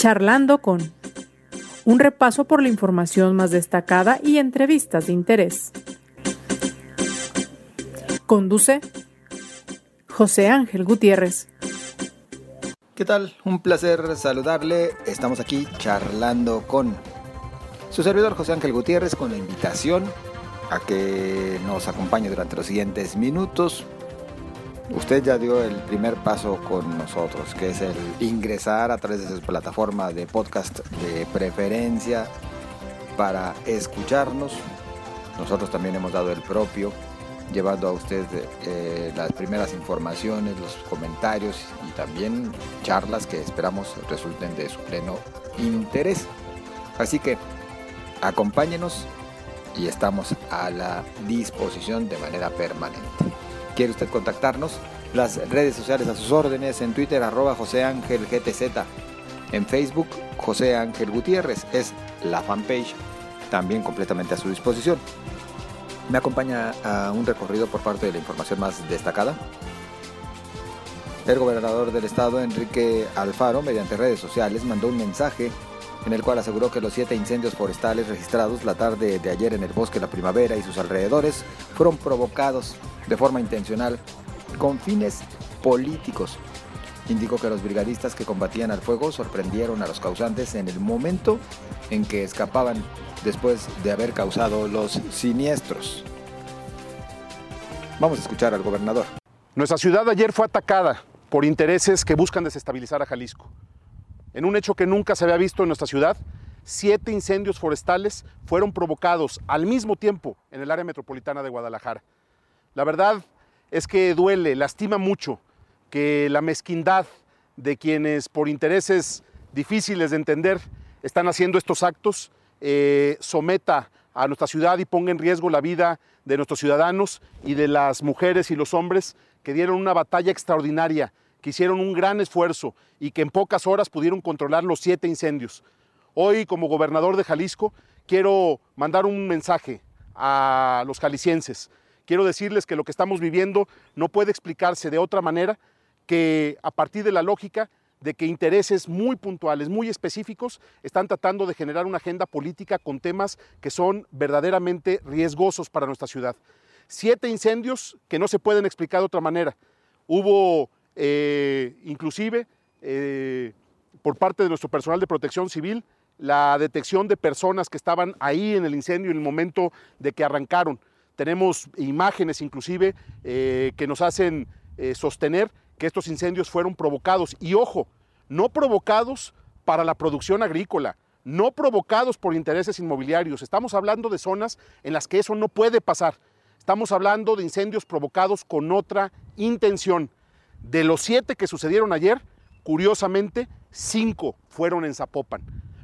Charlando con un repaso por la información más destacada y entrevistas de interés. Conduce José Ángel Gutiérrez. ¿Qué tal? Un placer saludarle. Estamos aquí charlando con su servidor José Ángel Gutiérrez con la invitación a que nos acompañe durante los siguientes minutos. Usted ya dio el primer paso con nosotros, que es el ingresar a través de su plataforma de podcast de preferencia para escucharnos. Nosotros también hemos dado el propio, llevando a usted eh, las primeras informaciones, los comentarios y también charlas que esperamos resulten de su pleno interés. Así que acompáñenos y estamos a la disposición de manera permanente. ¿Quiere usted contactarnos? Las redes sociales a sus órdenes, en Twitter arroba José Ángel GTZ, en Facebook José Ángel Gutiérrez, es la fanpage también completamente a su disposición. Me acompaña a un recorrido por parte de la información más destacada. El gobernador del estado, Enrique Alfaro, mediante redes sociales, mandó un mensaje en el cual aseguró que los siete incendios forestales registrados la tarde de ayer en el bosque La Primavera y sus alrededores fueron provocados de forma intencional con fines políticos. Indicó que los brigadistas que combatían al fuego sorprendieron a los causantes en el momento en que escapaban después de haber causado los siniestros. Vamos a escuchar al gobernador. Nuestra ciudad ayer fue atacada por intereses que buscan desestabilizar a Jalisco. En un hecho que nunca se había visto en nuestra ciudad, siete incendios forestales fueron provocados al mismo tiempo en el área metropolitana de Guadalajara. La verdad es que duele, lastima mucho que la mezquindad de quienes por intereses difíciles de entender están haciendo estos actos eh, someta a nuestra ciudad y ponga en riesgo la vida de nuestros ciudadanos y de las mujeres y los hombres que dieron una batalla extraordinaria que hicieron un gran esfuerzo y que en pocas horas pudieron controlar los siete incendios. Hoy, como gobernador de Jalisco, quiero mandar un mensaje a los jaliscienses. Quiero decirles que lo que estamos viviendo no puede explicarse de otra manera que a partir de la lógica de que intereses muy puntuales, muy específicos, están tratando de generar una agenda política con temas que son verdaderamente riesgosos para nuestra ciudad. Siete incendios que no se pueden explicar de otra manera. Hubo eh, inclusive eh, por parte de nuestro personal de protección civil, la detección de personas que estaban ahí en el incendio en el momento de que arrancaron. Tenemos imágenes inclusive eh, que nos hacen sostener que estos incendios fueron provocados. Y ojo, no provocados para la producción agrícola, no provocados por intereses inmobiliarios. Estamos hablando de zonas en las que eso no puede pasar. Estamos hablando de incendios provocados con otra intención. De los siete que sucedieron ayer, curiosamente, cinco fueron en Zapopan.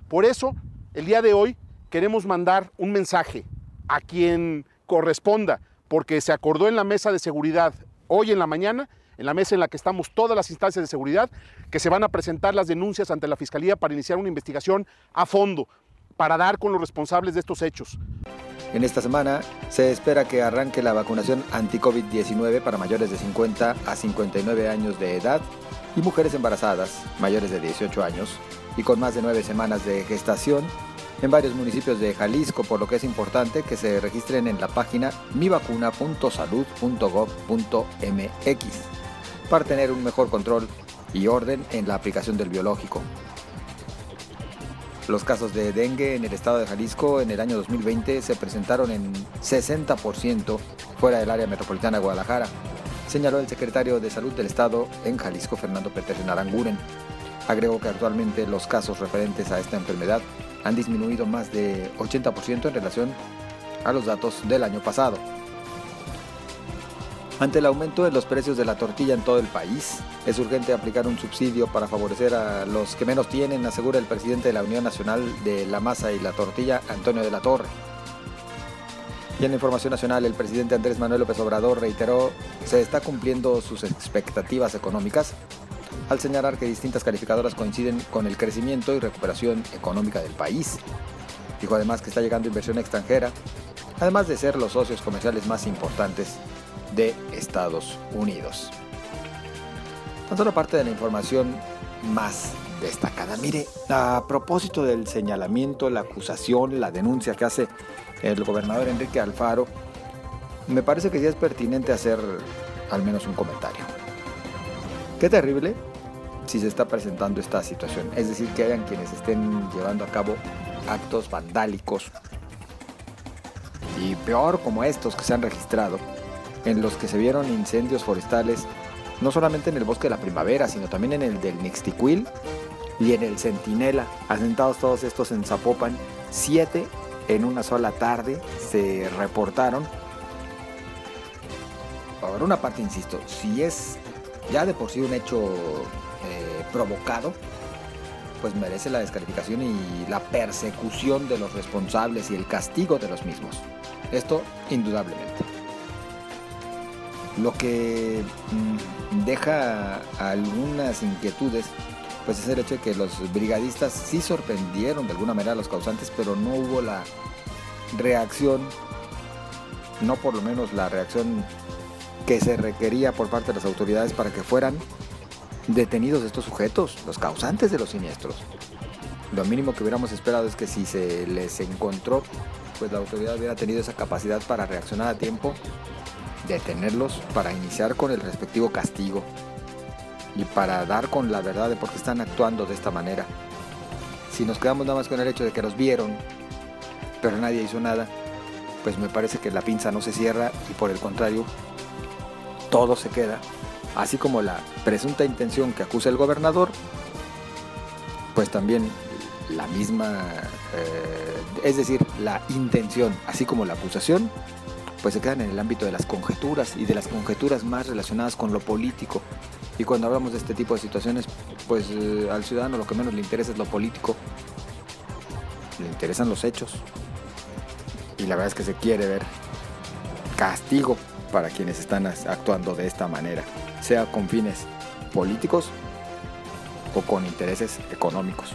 Por eso, el día de hoy queremos mandar un mensaje a quien corresponda, porque se acordó en la mesa de seguridad hoy en la mañana, en la mesa en la que estamos todas las instancias de seguridad, que se van a presentar las denuncias ante la Fiscalía para iniciar una investigación a fondo, para dar con los responsables de estos hechos. En esta semana se espera que arranque la vacunación anti-COVID-19 para mayores de 50 a 59 años de edad y mujeres embarazadas mayores de 18 años y con más de 9 semanas de gestación en varios municipios de Jalisco, por lo que es importante que se registren en la página mivacuna.salud.gov.mx para tener un mejor control y orden en la aplicación del biológico. Los casos de dengue en el estado de Jalisco en el año 2020 se presentaron en 60% fuera del área metropolitana de Guadalajara, señaló el secretario de Salud del estado en Jalisco, Fernando Petersen Aranguren. Agregó que actualmente los casos referentes a esta enfermedad han disminuido más de 80% en relación a los datos del año pasado. Ante el aumento de los precios de la tortilla en todo el país, es urgente aplicar un subsidio para favorecer a los que menos tienen, asegura el presidente de la Unión Nacional de la Masa y la Tortilla, Antonio de la Torre. Y en la información nacional, el presidente Andrés Manuel López Obrador reiteró se está cumpliendo sus expectativas económicas al señalar que distintas calificadoras coinciden con el crecimiento y recuperación económica del país. Dijo además que está llegando inversión extranjera, además de ser los socios comerciales más importantes de Estados Unidos. Tan solo parte de la información más destacada. Mire, a propósito del señalamiento, la acusación, la denuncia que hace el gobernador Enrique Alfaro, me parece que sí es pertinente hacer al menos un comentario. Qué terrible si se está presentando esta situación. Es decir, que hayan quienes estén llevando a cabo actos vandálicos y peor como estos que se han registrado, en los que se vieron incendios forestales, no solamente en el bosque de la primavera, sino también en el del Nixtiquil y en el Centinela, asentados todos estos en Zapopan, siete en una sola tarde se reportaron. Por una parte, insisto, si es ya de por sí un hecho eh, provocado, pues merece la descalificación y la persecución de los responsables y el castigo de los mismos. Esto indudablemente. Lo que mm, deja algunas inquietudes pues es el hecho de que los brigadistas sí sorprendieron de alguna manera a los causantes, pero no hubo la reacción, no por lo menos la reacción que se requería por parte de las autoridades para que fueran detenidos estos sujetos, los causantes de los siniestros. Lo mínimo que hubiéramos esperado es que si se les encontró, pues la autoridad hubiera tenido esa capacidad para reaccionar a tiempo, detenerlos para iniciar con el respectivo castigo y para dar con la verdad de por qué están actuando de esta manera. Si nos quedamos nada más con el hecho de que los vieron, pero nadie hizo nada, pues me parece que la pinza no se cierra y por el contrario, todo se queda, así como la presunta intención que acusa el gobernador, pues también la misma, eh, es decir, la intención, así como la acusación, pues se quedan en el ámbito de las conjeturas y de las conjeturas más relacionadas con lo político, y cuando hablamos de este tipo de situaciones, pues eh, al ciudadano lo que menos le interesa es lo político. Le interesan los hechos. Y la verdad es que se quiere ver castigo para quienes están actuando de esta manera, sea con fines políticos o con intereses económicos.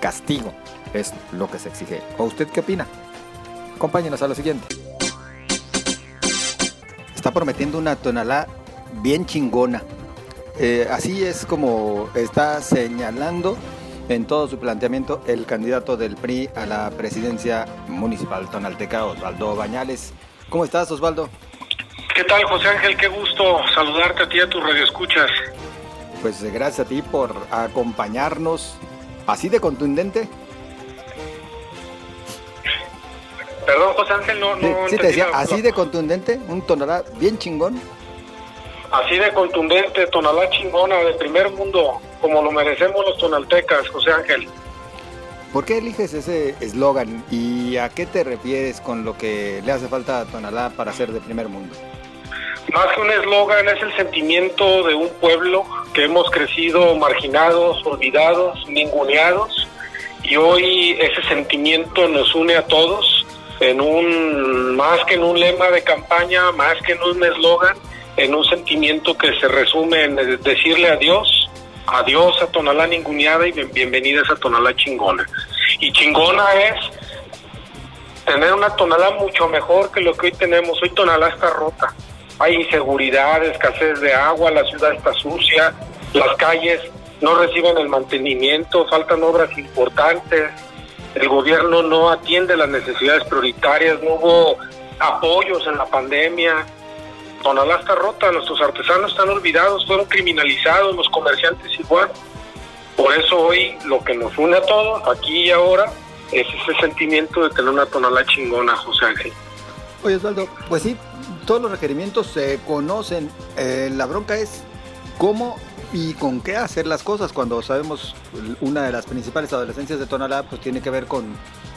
Castigo es lo que se exige. ¿O usted qué opina? Acompáñenos a lo siguiente. Está prometiendo una tonalá bien chingona eh, así es como está señalando en todo su planteamiento el candidato del PRI a la presidencia municipal tonalteca, Osvaldo Bañales. ¿Cómo estás, Osvaldo? ¿Qué tal, José Ángel? Qué gusto saludarte a ti y a tus radioescuchas. Pues eh, gracias a ti por acompañarnos así de contundente. Perdón, José Ángel, no... no sí, te decía, así de contundente, un tonalá bien chingón así de contundente, tonalá chingona de primer mundo, como lo merecemos los tonaltecas, José Ángel. ¿Por qué eliges ese eslogan y a qué te refieres con lo que le hace falta a Tonalá para ser de primer mundo? Más que un eslogan es el sentimiento de un pueblo que hemos crecido marginados, olvidados, ninguneados y hoy ese sentimiento nos une a todos en un más que en un lema de campaña, más que en un eslogan, en un sentimiento que se resume en decirle adiós, adiós a Tonalá ninguneada y bienvenidas a Tonalá chingona. Y chingona es tener una Tonalá mucho mejor que lo que hoy tenemos. Hoy Tonalá está rota. Hay inseguridad, escasez de agua, la ciudad está sucia, las calles no reciben el mantenimiento, faltan obras importantes, el gobierno no atiende las necesidades prioritarias, no hubo apoyos en la pandemia, Tonalá está rota, nuestros artesanos están olvidados, fueron criminalizados, los comerciantes igual. Por eso hoy lo que nos une a todos, aquí y ahora, es ese sentimiento de tener una Tonalá chingona, José Ángel. Oye, Osvaldo, pues sí, todos los requerimientos se conocen. Eh, la bronca es cómo y con qué hacer las cosas cuando sabemos una de las principales adolescencias de Tonalá pues tiene que ver con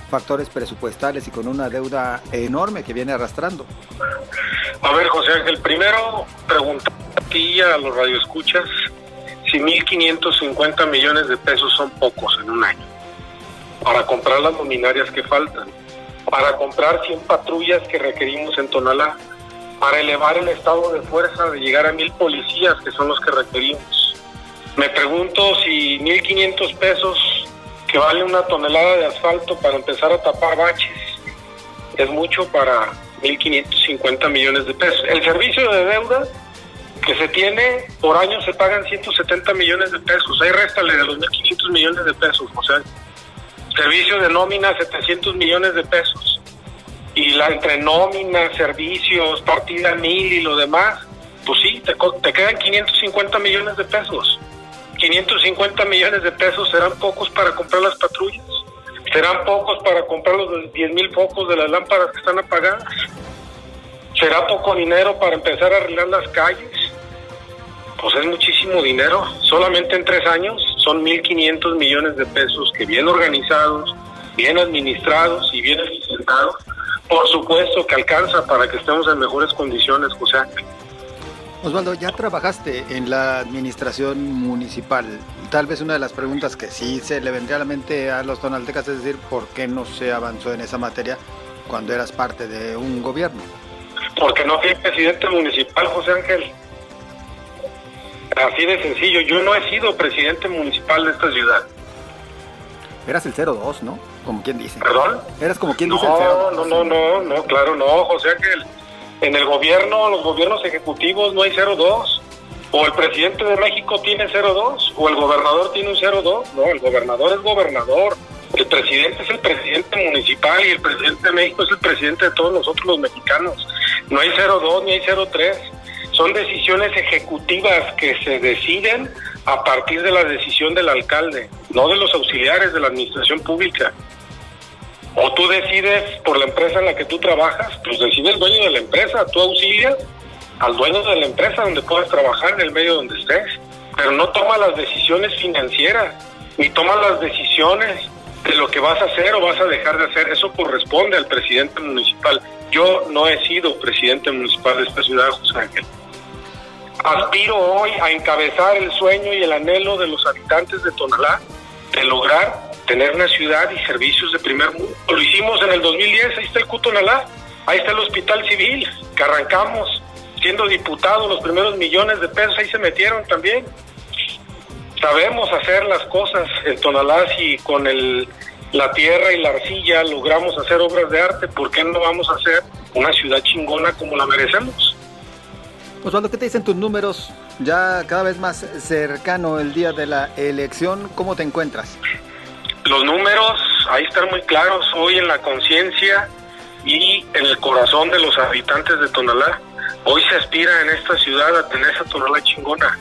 factores presupuestales y con una deuda enorme que viene arrastrando. A ver, José Ángel, primero preguntar a ti a los radioescuchas si 1.550 millones de pesos son pocos en un año para comprar las luminarias que faltan, para comprar 100 patrullas que requerimos en Tonalá, para elevar el estado de fuerza de llegar a mil policías que son los que requerimos. Me pregunto si 1.500 pesos que vale una tonelada de asfalto para empezar a tapar baches es mucho para 1.550 millones de pesos. El servicio de deuda que se tiene por año se pagan 170 millones de pesos. Ahí réstale de los 1.500 millones de pesos, o sea, servicio de nómina 700 millones de pesos. Y la entre nómina, servicios, partida mil y lo demás, pues sí, te, te quedan 550 millones de pesos. 550 millones de pesos serán pocos para comprar las patrullas, serán pocos para comprar los 10 mil focos de las lámparas que están apagadas, será poco dinero para empezar a arreglar las calles. Pues es muchísimo dinero. Solamente en tres años son 1.500 millones de pesos que bien organizados, bien administrados y bien eficientados, por supuesto que alcanza para que estemos en mejores condiciones, José Ángel. Osvaldo, ya trabajaste en la administración municipal. Tal vez una de las preguntas que sí se le vendría a la mente a los tonaltecas es decir, ¿por qué no se avanzó en esa materia cuando eras parte de un gobierno? Porque no fui presidente municipal, José Ángel. Así de sencillo, yo no he sido presidente municipal de esta ciudad. Eras el 02, ¿no? Como quien dice. ¿Perdón? Eras como quien dice no, el 02. No, no, no, no, claro, no, José Ángel. En el gobierno, los gobiernos ejecutivos no hay 02. O el presidente de México tiene 02, o el gobernador tiene un 02. No, el gobernador es gobernador. El presidente es el presidente municipal y el presidente de México es el presidente de todos nosotros los mexicanos. No hay 02 ni hay 03. Son decisiones ejecutivas que se deciden a partir de la decisión del alcalde, no de los auxiliares de la administración pública. O tú decides por la empresa en la que tú trabajas, pues decide el dueño de la empresa, tú auxilias al dueño de la empresa donde puedas trabajar, en el medio donde estés, pero no toma las decisiones financieras, ni toma las decisiones de lo que vas a hacer o vas a dejar de hacer. Eso corresponde al presidente municipal. Yo no he sido presidente municipal de esta ciudad, José Ángel. Aspiro hoy a encabezar el sueño y el anhelo de los habitantes de Tonalá de lograr tener una ciudad y servicios de primer mundo. Lo hicimos en el 2010, ahí está el Cutonalá, ahí está el Hospital Civil, que arrancamos siendo diputados, los primeros millones de pesos ahí se metieron también. Sabemos hacer las cosas en Tonalá y con el, la tierra y la arcilla logramos hacer obras de arte, ¿por qué no vamos a hacer una ciudad chingona como la merecemos? Osvaldo, ¿qué te dicen tus números? Ya cada vez más cercano el día de la elección, ¿cómo te encuentras? Los números ahí están muy claros, hoy en la conciencia y en el corazón de los habitantes de Tonalá. Hoy se aspira en esta ciudad a tener esa Tonalá chingona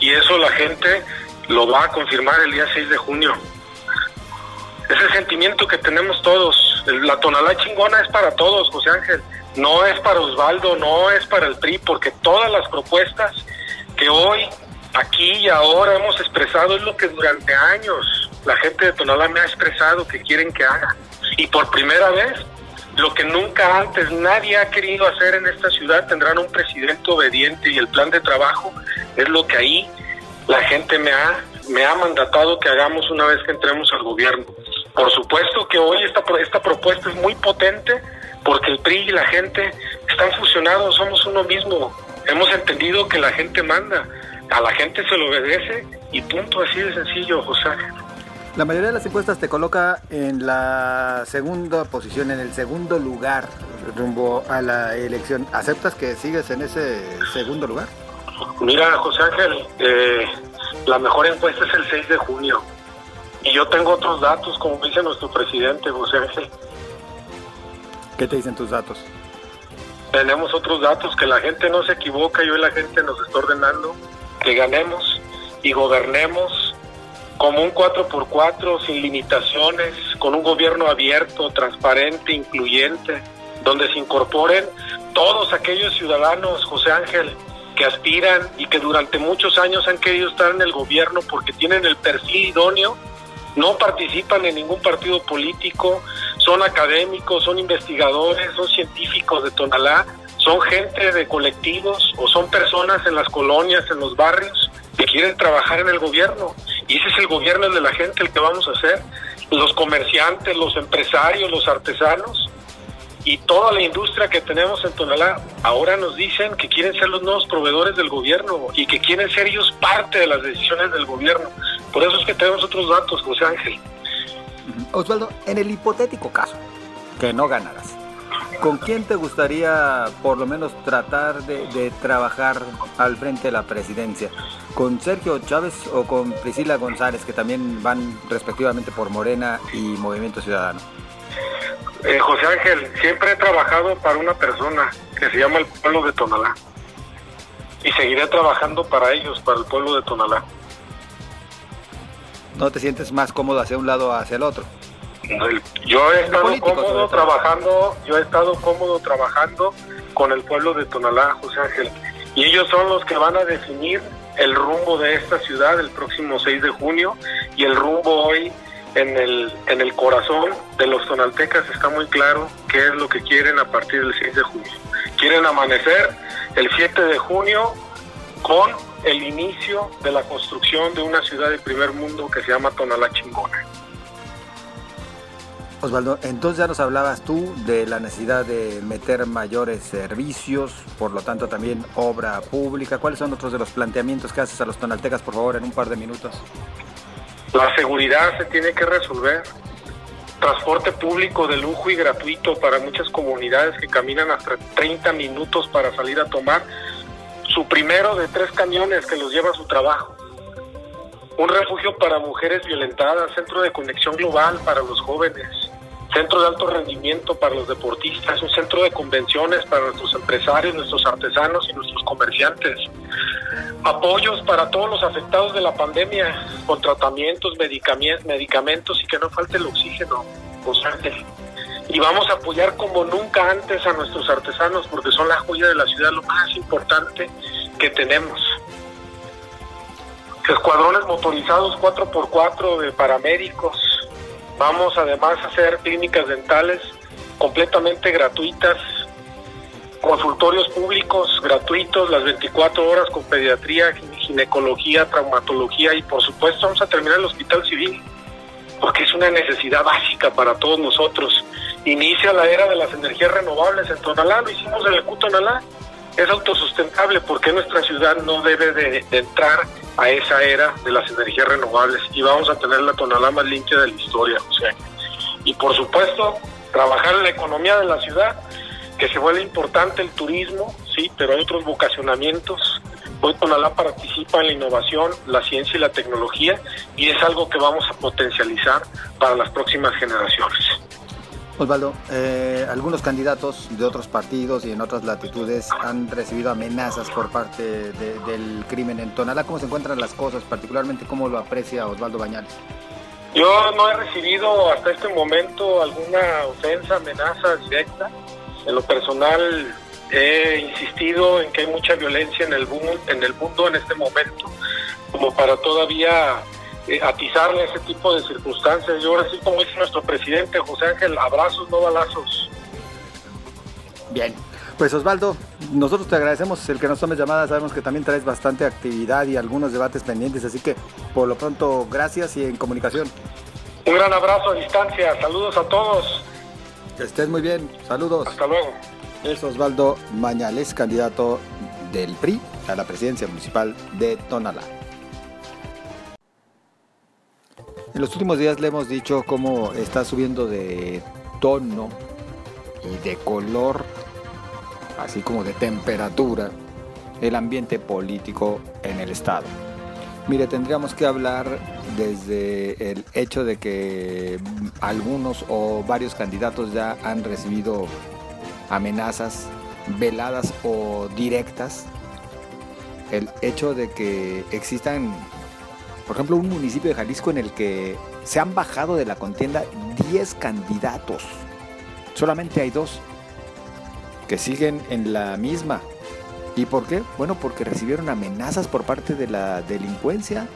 y eso la gente lo va a confirmar el día 6 de junio. Es el sentimiento que tenemos todos. La Tonalá chingona es para todos, José Ángel no es para Osvaldo, no es para el PRI, porque todas las propuestas que hoy, aquí y ahora hemos expresado es lo que durante años la gente de Tonalá me ha expresado que quieren que haga. Y por primera vez, lo que nunca antes nadie ha querido hacer en esta ciudad, tendrán un presidente obediente y el plan de trabajo es lo que ahí la gente me ha, me ha mandatado que hagamos una vez que entremos al gobierno. Por supuesto que hoy esta, esta propuesta es muy potente porque el PRI y la gente están fusionados, somos uno mismo. Hemos entendido que la gente manda, a la gente se lo obedece y punto así de sencillo, José. La mayoría de las encuestas te coloca en la segunda posición, en el segundo lugar rumbo a la elección. ¿Aceptas que sigues en ese segundo lugar? Mira, José Ángel, eh, la mejor encuesta es el 6 de junio. Y yo tengo otros datos, como dice nuestro presidente, José Ángel. ¿Qué te dicen tus datos? Tenemos otros datos, que la gente no se equivoca y hoy la gente nos está ordenando que ganemos y gobernemos como un 4x4, sin limitaciones, con un gobierno abierto, transparente, incluyente, donde se incorporen todos aquellos ciudadanos, José Ángel, que aspiran y que durante muchos años han querido estar en el gobierno porque tienen el perfil idóneo, no participan en ningún partido político, son académicos, son investigadores, son científicos de Tonalá, son gente de colectivos o son personas en las colonias, en los barrios que quieren trabajar en el gobierno. Y ese es el gobierno de la gente el que vamos a hacer. Los comerciantes, los empresarios, los artesanos y toda la industria que tenemos en Tonalá ahora nos dicen que quieren ser los nuevos proveedores del gobierno y que quieren ser ellos parte de las decisiones del gobierno. Por eso es que tenemos otros datos, José Ángel. Osvaldo, en el hipotético caso que no ganaras, ¿Con quién te gustaría por lo menos tratar de, trabajar al frente de la presidencia? ¿Con Sergio Chávez o con Priscila González, que también van respectivamente por Morena y Movimiento Ciudadano? Eh, José Ángel, siempre he trabajado para una persona que se llama el pueblo de Tonalá. Y seguiré trabajando para ellos, para el pueblo de Tonalá. ¿No te sientes más cómodo hacia un lado o hacia el otro? Yo he estado cómodo trabajando, yo he estado cómodo trabajando con el pueblo de Tonalá, José Ángel. Y ellos son los que van a definir el rumbo de esta ciudad el próximo 6 de junio y el rumbo hoy en el, en el corazón de los tonaltecas está muy claro qué es lo que quieren a partir del 6 de junio. Quieren amanecer el 7 de junio con el inicio de la construcción de una ciudad de primer mundo que se llama Tonalá Chingona. Osvaldo, entonces ya nos hablabas tú de la necesidad de meter mayores servicios, por lo tanto también obra pública. ¿Cuáles son otros de los planteamientos que haces a los tonaltecas, por favor, en un par de minutos? La seguridad se tiene que resolver. Transporte público de lujo y gratuito para muchas comunidades que caminan hasta 30 minutos para salir a tomar su primero de tres camiones que los lleva a su trabajo. Un refugio para mujeres violentadas, centro de conexión global para los jóvenes, centro de alto rendimiento para los deportistas, un centro de convenciones para nuestros empresarios, nuestros artesanos y nuestros comerciantes. Apoyos para todos los afectados de la pandemia, con tratamientos, medicamentos y que no falte el oxígeno constante. Y vamos a apoyar como nunca antes a nuestros artesanos porque son la joya de la ciudad, lo más importante que tenemos. Escuadrones motorizados 4x4 de paramédicos, Vamos además a hacer clínicas dentales completamente gratuitas, consultorios públicos gratuitos las 24 horas con pediatría, ginecología, traumatología y por supuesto vamos a terminar el hospital civil porque es una necesidad básica para todos nosotros. Inicia la era de las energías renovables en Tonalá, lo hicimos en el Tonalá, es autosustentable porque nuestra ciudad no debe de, entrar a esa era de las energías renovables y vamos a tener la tonalá más limpia de la historia. Sea, y por supuesto, trabajar en la economía de la ciudad, que se vuelve importante el turismo, sí, pero hay otros vocacionamientos. Hoy Tonalá participa en la innovación, la ciencia y la tecnología y es algo que vamos a potencializar para las próximas generaciones. Osvaldo, eh, algunos candidatos de otros partidos y en otras latitudes han recibido amenazas por parte del crimen en Tonalá. ¿Cómo se encuentran las cosas? Particularmente, ¿cómo lo aprecia Osvaldo Bañales? Yo no he recibido hasta este momento alguna ofensa, amenaza directa. En lo personal he insistido en que hay mucha violencia en el, en el mundo en este momento, como para todavía eh, atizarle ese tipo de circunstancias. Yo ahora sí, como dice nuestro presidente José Ángel, abrazos, no balazos. Bien. Pues Osvaldo, nosotros te agradecemos el que nos tomes llamadas, sabemos que también traes bastante actividad y algunos debates pendientes, así que por lo pronto gracias y en comunicación. Un gran abrazo a distancia, saludos a todos. Que estés muy bien, saludos. Hasta luego. Es Osvaldo Mañales, candidato del PRI a la presidencia municipal de Tonalá. En los últimos días le hemos dicho cómo está subiendo de tono y de color, así como de temperatura, el ambiente político en el Estado. Mire, tendríamos que hablar desde el hecho de que algunos o varios candidatos ya han recibido amenazas veladas o directas. El hecho de que existan por ejemplo, un municipio de Jalisco en el que se han bajado de la contienda 10 candidatos. Solamente hay dos que siguen en la misma. ¿Y por qué? Bueno, porque recibieron amenazas por parte de la delincuencia.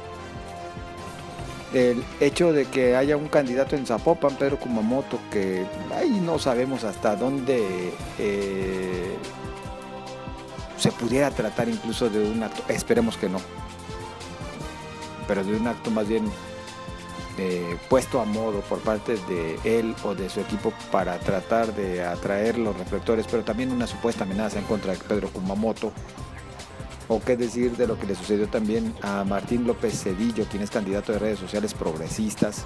El hecho de que haya un candidato en Zapopan, Pedro Kumamoto, que ahí no sabemos hasta dónde eh, se pudiera tratar incluso de una... Esperemos que no pero de un acto más bien eh, puesto a modo por parte de él o de su equipo para tratar de atraer los reflectores, pero también una supuesta amenaza en contra de Pedro Kumamoto. O qué decir de lo que le sucedió también a Martín López Cedillo, quien es candidato de redes sociales progresistas,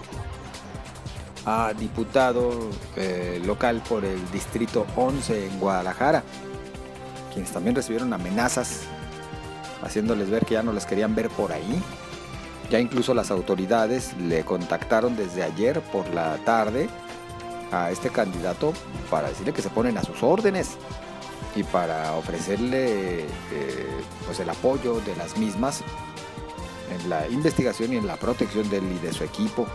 a diputado eh, local por el Distrito 11 en Guadalajara, quienes también recibieron amenazas, haciéndoles ver que ya no les querían ver por ahí. Ya incluso las autoridades le contactaron desde ayer por la tarde a este candidato para decirle que se ponen a sus órdenes y para ofrecerle eh, pues el apoyo de las mismas en la investigación y en la protección de él y de su equipo.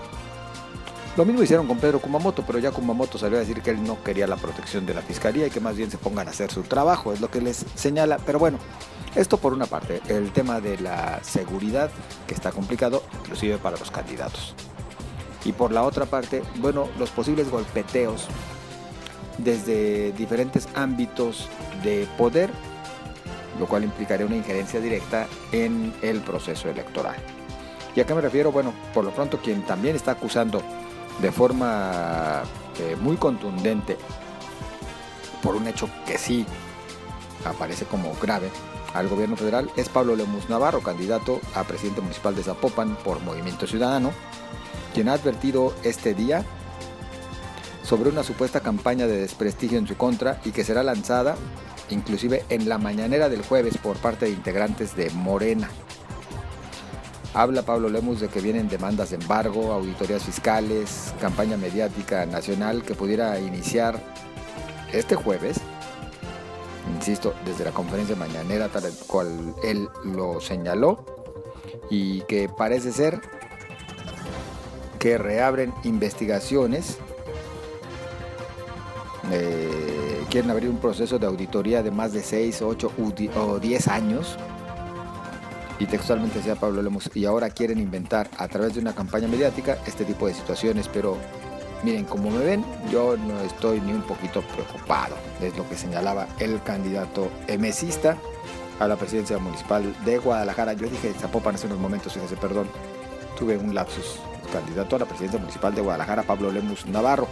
Lo mismo hicieron con Pedro Kumamoto, pero ya Kumamoto salió a decir que él no quería la protección de la fiscalía y que más bien se pongan a hacer su trabajo, es lo que les señala. Pero bueno, esto por una parte, el tema de la seguridad, que está complicado, inclusive para los candidatos. Y por la otra parte, bueno, los posibles golpeteos desde diferentes ámbitos de poder, lo cual implicaría una injerencia directa en el proceso electoral. ¿Y a qué me refiero? Bueno, por lo pronto quien también está acusando de forma eh, muy contundente por un hecho que sí aparece como grave al gobierno federal es Pablo Lemus Navarro, candidato a presidente municipal de Zapopan por Movimiento Ciudadano, quien ha advertido este día sobre una supuesta campaña de desprestigio en su contra y que será lanzada inclusive en la mañanera del jueves por parte de integrantes de Morena. Habla Pablo Lemus de que vienen demandas de embargo, auditorías fiscales, campaña mediática nacional que pudiera iniciar este jueves, insisto, desde la conferencia mañanera tal cual él lo señaló, y que parece ser que reabren investigaciones, eh, quieren abrir un proceso de auditoría de más de 6, 8 o 10 años y textualmente decía Pablo Lemos, y ahora quieren inventar a través de una campaña mediática este tipo de situaciones, pero miren, como me ven, yo no estoy ni un poquito preocupado, es lo que señalaba el candidato emesista a la presidencia municipal de Guadalajara. Yo dije Zapopan hace unos momentos, fíjese, perdón, tuve un lapsus. Candidato a la presidencia municipal de Guadalajara, Pablo Lemus Navarro.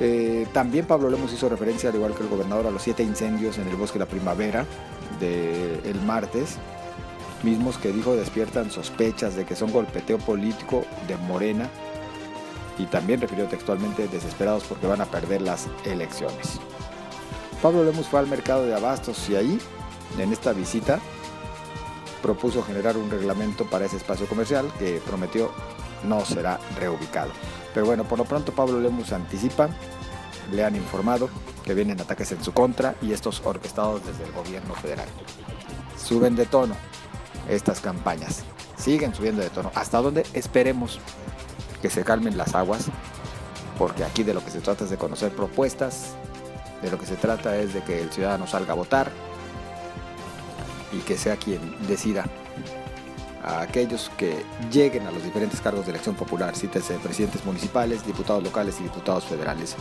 Eh, también Pablo Lemus hizo referencia, al igual que el gobernador, a los siete incendios en el bosque de la primavera del martes mismos que dijo despiertan sospechas de que son golpeteo político de Morena y también refirió textualmente desesperados porque van a perder las elecciones. Pablo Lemus fue al mercado de abastos y ahí, en esta visita, propuso generar un reglamento para ese espacio comercial que prometió no será reubicado. Pero bueno, por lo pronto Pablo Lemus anticipa, le han informado que vienen ataques en su contra y estos orquestados desde el gobierno federal. Suben de tono, estas campañas. Siguen subiendo de tono. ¿Hasta donde Esperemos que se calmen las aguas, porque aquí de lo que se trata es de conocer propuestas, de lo que se trata es de que el ciudadano salga a votar y que sea quien decida a aquellos que lleguen a los diferentes cargos de elección popular, cítese presidentes municipales, diputados locales y diputados federales,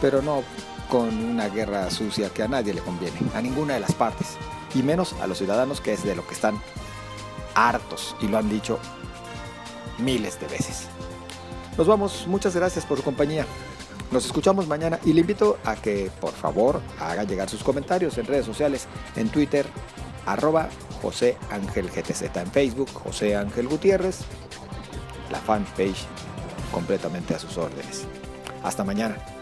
pero no con una guerra sucia que a nadie le conviene, a ninguna de las partes, y menos a los ciudadanos que es de lo que están hartos y lo han dicho miles de veces. Nos vamos, muchas gracias por su compañía. Nos escuchamos mañana y le invito a que por favor haga llegar sus comentarios en redes sociales, en Twitter, arroba José Ángel GTZ, en Facebook, José Ángel Gutiérrez, la fanpage completamente a sus órdenes. Hasta mañana.